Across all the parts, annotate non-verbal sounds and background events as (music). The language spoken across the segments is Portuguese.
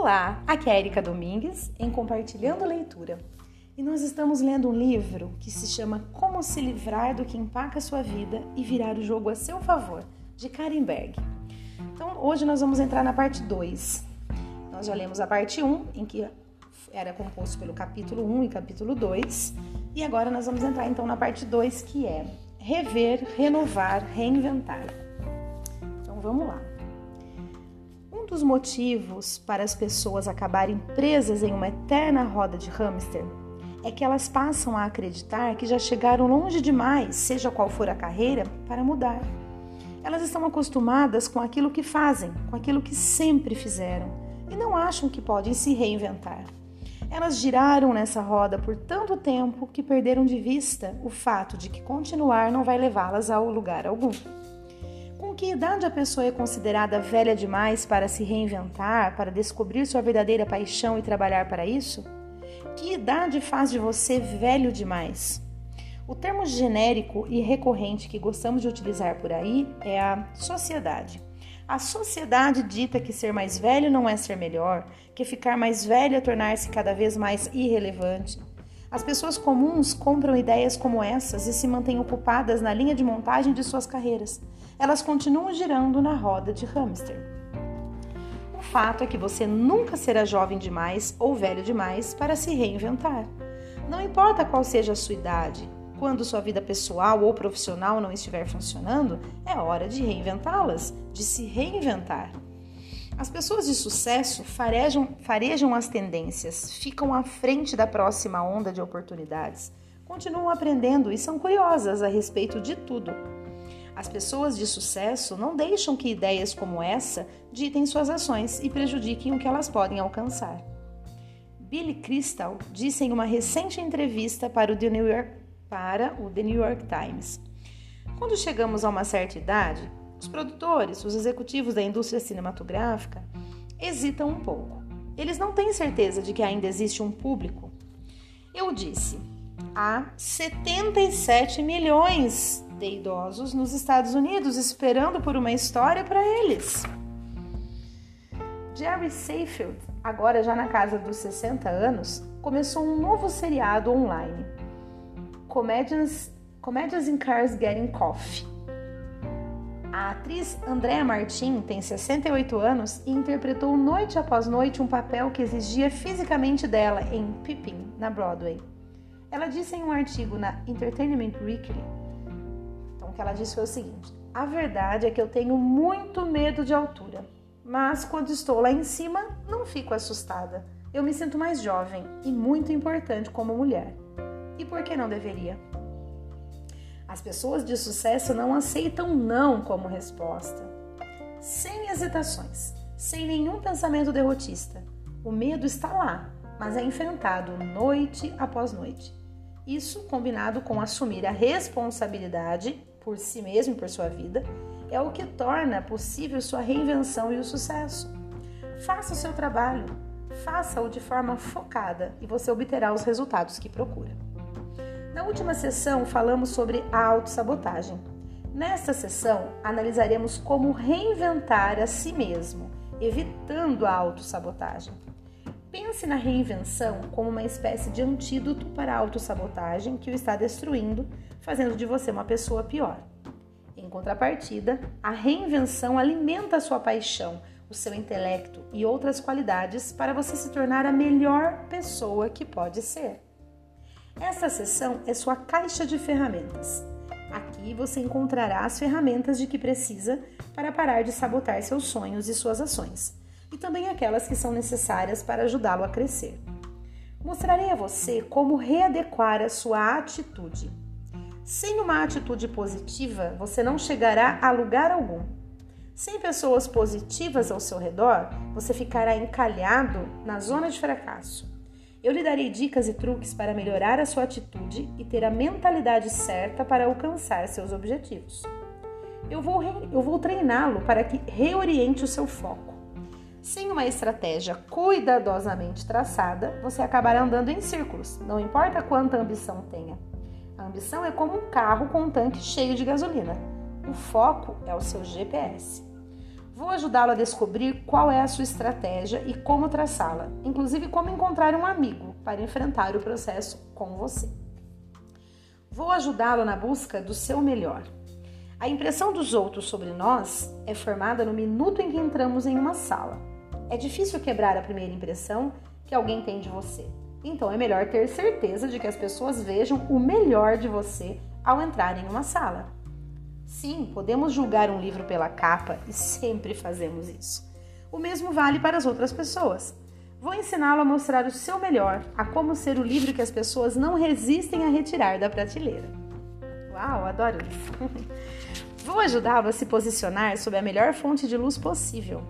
Olá, aqui é Erika Domingues em Compartilhando Leitura. E nós estamos lendo um livro que se chama Como se livrar do que empaca sua vida e virar o jogo a seu favor, de Karen Berg. Então, hoje nós vamos entrar na parte 2. Nós já lemos a parte 1, um, em que era composto pelo capítulo 1 um e capítulo 2, e agora nós vamos entrar então na parte 2, que é rever, renovar, reinventar. Então, vamos lá dos motivos para as pessoas acabarem presas em uma eterna roda de hamster é que elas passam a acreditar que já chegaram longe demais, seja qual for a carreira, para mudar. Elas estão acostumadas com aquilo que fazem, com aquilo que sempre fizeram, e não acham que podem se reinventar. Elas giraram nessa roda por tanto tempo que perderam de vista o fato de que continuar não vai levá-las ao lugar algum. Que idade a pessoa é considerada velha demais para se reinventar, para descobrir sua verdadeira paixão e trabalhar para isso? Que idade faz de você velho demais? O termo genérico e recorrente que gostamos de utilizar por aí é a sociedade. A sociedade dita que ser mais velho não é ser melhor, que ficar mais velho é tornar-se cada vez mais irrelevante. As pessoas comuns compram ideias como essas e se mantêm ocupadas na linha de montagem de suas carreiras elas continuam girando na roda de hamster. O fato é que você nunca será jovem demais ou velho demais para se reinventar. Não importa qual seja a sua idade, quando sua vida pessoal ou profissional não estiver funcionando, é hora de reinventá-las, de se reinventar. As pessoas de sucesso farejam, farejam as tendências, ficam à frente da próxima onda de oportunidades, continuam aprendendo e são curiosas a respeito de tudo. As pessoas de sucesso não deixam que ideias como essa ditem suas ações e prejudiquem o que elas podem alcançar. Billy Crystal disse em uma recente entrevista para o The New York, o The New York Times: Quando chegamos a uma certa idade, os produtores, os executivos da indústria cinematográfica hesitam um pouco. Eles não têm certeza de que ainda existe um público. Eu disse: há 77 milhões de idosos nos Estados Unidos esperando por uma história para eles. Jerry Seinfeld, agora já na casa dos 60 anos, começou um novo seriado online, Comedians, Comedians in Cars Getting Coffee. A atriz Andrea Martin tem 68 anos e interpretou noite após noite um papel que exigia fisicamente dela em Pippin, na Broadway. Ela disse em um artigo na Entertainment Weekly o que ela disse foi o seguinte: a verdade é que eu tenho muito medo de altura, mas quando estou lá em cima, não fico assustada. Eu me sinto mais jovem e muito importante como mulher. E por que não deveria? As pessoas de sucesso não aceitam não como resposta. Sem hesitações, sem nenhum pensamento derrotista. O medo está lá, mas é enfrentado noite após noite. Isso combinado com assumir a responsabilidade por si mesmo e por sua vida, é o que torna possível sua reinvenção e o sucesso. Faça o seu trabalho, faça-o de forma focada e você obterá os resultados que procura. Na última sessão, falamos sobre a autossabotagem. Nesta sessão, analisaremos como reinventar a si mesmo, evitando a autossabotagem. Pense na reinvenção como uma espécie de antídoto para a autossabotagem que o está destruindo, fazendo de você uma pessoa pior. Em contrapartida, a reinvenção alimenta a sua paixão, o seu intelecto e outras qualidades para você se tornar a melhor pessoa que pode ser. Esta sessão é sua caixa de ferramentas. Aqui você encontrará as ferramentas de que precisa para parar de sabotar seus sonhos e suas ações e também aquelas que são necessárias para ajudá-lo a crescer. Mostrarei a você como readequar a sua atitude. Sem uma atitude positiva, você não chegará a lugar algum. Sem pessoas positivas ao seu redor, você ficará encalhado na zona de fracasso. Eu lhe darei dicas e truques para melhorar a sua atitude e ter a mentalidade certa para alcançar seus objetivos. Eu vou, eu vou treiná-lo para que reoriente o seu foco. Sem uma estratégia cuidadosamente traçada, você acabará andando em círculos, não importa quanta ambição tenha. A ambição é como um carro com um tanque cheio de gasolina. O foco é o seu GPS. Vou ajudá-lo a descobrir qual é a sua estratégia e como traçá-la, inclusive como encontrar um amigo para enfrentar o processo com você. Vou ajudá-lo na busca do seu melhor. A impressão dos outros sobre nós é formada no minuto em que entramos em uma sala. É difícil quebrar a primeira impressão que alguém tem de você. Então é melhor ter certeza de que as pessoas vejam o melhor de você ao entrar em uma sala. Sim, podemos julgar um livro pela capa e sempre fazemos isso. O mesmo vale para as outras pessoas. Vou ensiná-lo a mostrar o seu melhor, a como ser o livro que as pessoas não resistem a retirar da prateleira. Uau, adoro isso! (laughs) Vou ajudá-lo a se posicionar sob a melhor fonte de luz possível.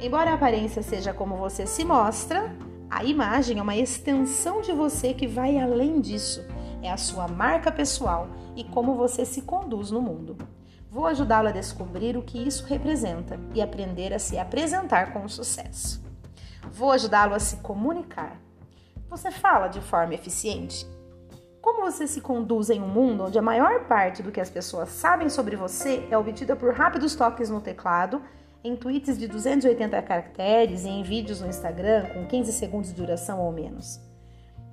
Embora a aparência seja como você se mostra, a imagem é uma extensão de você que vai além disso. É a sua marca pessoal e como você se conduz no mundo. Vou ajudá-lo a descobrir o que isso representa e aprender a se apresentar com sucesso. Vou ajudá-lo a se comunicar. Você fala de forma eficiente? Como você se conduz em um mundo onde a maior parte do que as pessoas sabem sobre você é obtida por rápidos toques no teclado, em tweets de 280 caracteres e em vídeos no Instagram com 15 segundos de duração ou menos?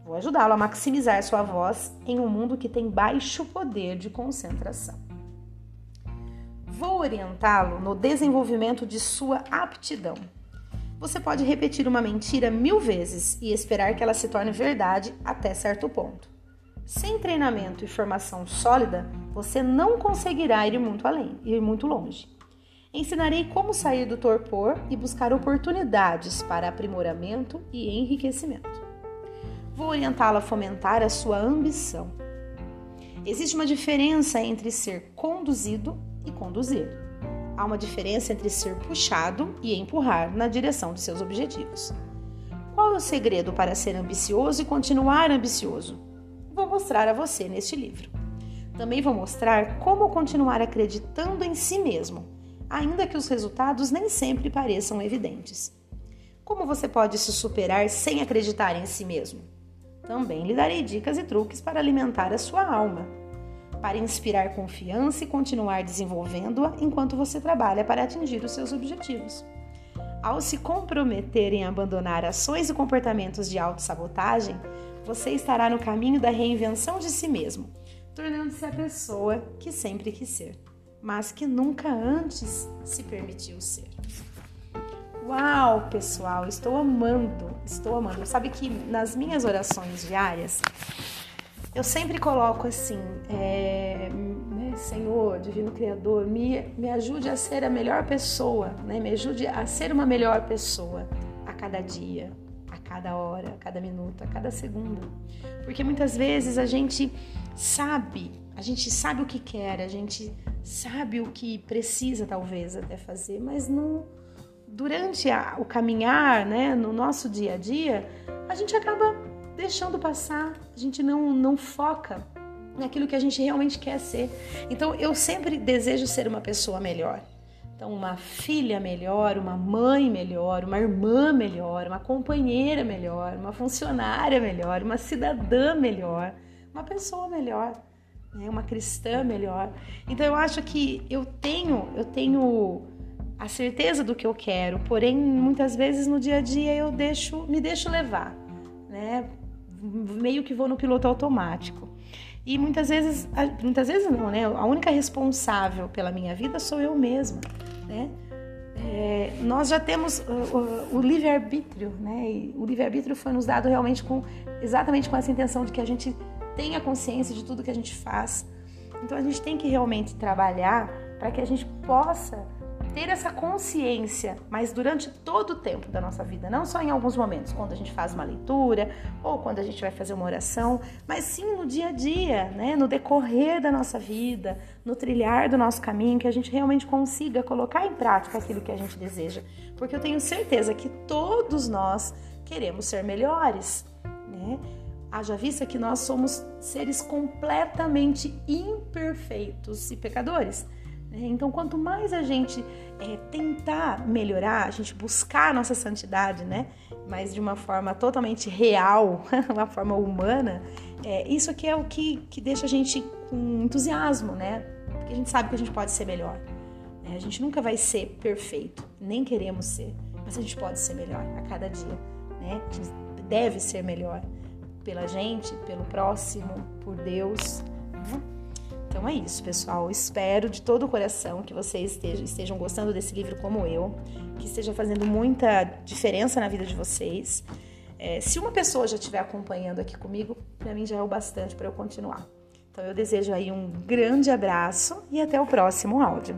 Vou ajudá-lo a maximizar sua voz em um mundo que tem baixo poder de concentração. Vou orientá-lo no desenvolvimento de sua aptidão. Você pode repetir uma mentira mil vezes e esperar que ela se torne verdade até certo ponto. Sem treinamento e formação sólida, você não conseguirá ir muito além, ir muito longe. Ensinarei como sair do torpor e buscar oportunidades para aprimoramento e enriquecimento. Vou orientá-lo a fomentar a sua ambição. Existe uma diferença entre ser conduzido e conduzir. Há uma diferença entre ser puxado e empurrar na direção de seus objetivos. Qual é o segredo para ser ambicioso e continuar ambicioso? Vou mostrar a você neste livro. Também vou mostrar como continuar acreditando em si mesmo, ainda que os resultados nem sempre pareçam evidentes. Como você pode se superar sem acreditar em si mesmo? Também lhe darei dicas e truques para alimentar a sua alma, para inspirar confiança e continuar desenvolvendo-a enquanto você trabalha para atingir os seus objetivos. Ao se comprometer em abandonar ações e comportamentos de autossabotagem, você estará no caminho da reinvenção de si mesmo, tornando-se a pessoa que sempre quis ser, mas que nunca antes se permitiu ser. Uau, pessoal, estou amando, estou amando. Sabe que nas minhas orações diárias, eu sempre coloco assim, é, né, Senhor, Divino Criador, me, me ajude a ser a melhor pessoa, né? me ajude a ser uma melhor pessoa a cada dia, cada hora, a cada minuto, a cada segundo. Porque muitas vezes a gente sabe, a gente sabe o que quer, a gente sabe o que precisa talvez até fazer, mas não durante a, o caminhar, né, no nosso dia a dia, a gente acaba deixando passar, a gente não, não foca naquilo que a gente realmente quer ser. Então, eu sempre desejo ser uma pessoa melhor. Então, uma filha melhor, uma mãe melhor, uma irmã melhor, uma companheira melhor, uma funcionária melhor, uma cidadã melhor, uma pessoa melhor, né? uma cristã melhor. Então, eu acho que eu tenho, eu tenho a certeza do que eu quero, porém muitas vezes no dia a dia eu deixo, me deixo levar, né? Meio que vou no piloto automático. E muitas vezes, muitas vezes não, né? A única responsável pela minha vida sou eu mesma, né? É, nós já temos o, o, o livre-arbítrio, né? E o livre-arbítrio foi nos dado realmente com exatamente com essa intenção de que a gente tenha consciência de tudo que a gente faz. Então a gente tem que realmente trabalhar para que a gente possa ter essa consciência, mas durante todo o tempo da nossa vida, não só em alguns momentos, quando a gente faz uma leitura ou quando a gente vai fazer uma oração, mas sim no dia a dia, né? no decorrer da nossa vida, no trilhar do nosso caminho, que a gente realmente consiga colocar em prática aquilo que a gente deseja. Porque eu tenho certeza que todos nós queremos ser melhores, né? Haja vista que nós somos seres completamente imperfeitos e pecadores. Né? Então, quanto mais a gente é, tentar melhorar, a gente buscar a nossa santidade, né? Mas de uma forma totalmente real, (laughs) uma forma humana, é, isso aqui é o que, que deixa a gente com entusiasmo, né? Porque a gente sabe que a gente pode ser melhor. Né? A gente nunca vai ser perfeito, nem queremos ser, mas a gente pode ser melhor a cada dia. Né? A gente deve ser melhor pela gente, pelo próximo, por Deus. Né? Então é isso, pessoal. Espero de todo o coração que vocês estejam, estejam gostando desse livro como eu, que esteja fazendo muita diferença na vida de vocês. É, se uma pessoa já estiver acompanhando aqui comigo, para mim já é o bastante para eu continuar. Então eu desejo aí um grande abraço e até o próximo áudio.